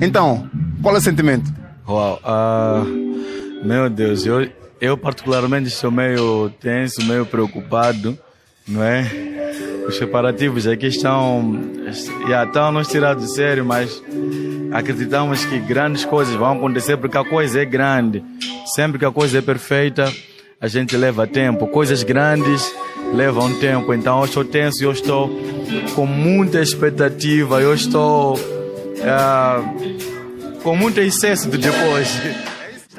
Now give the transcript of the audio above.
Então, qual é o sentimento? Uau, uh, meu Deus, eu, eu particularmente estou meio tenso, meio preocupado, não é? Os separativos aqui estão, já estão nos tirados de sério, mas acreditamos que grandes coisas vão acontecer porque a coisa é grande. Sempre que a coisa é perfeita, a gente leva tempo. Coisas grandes levam tempo. Então eu estou tenso, eu estou com muita expectativa, eu estou uh, com muito excesso de depois.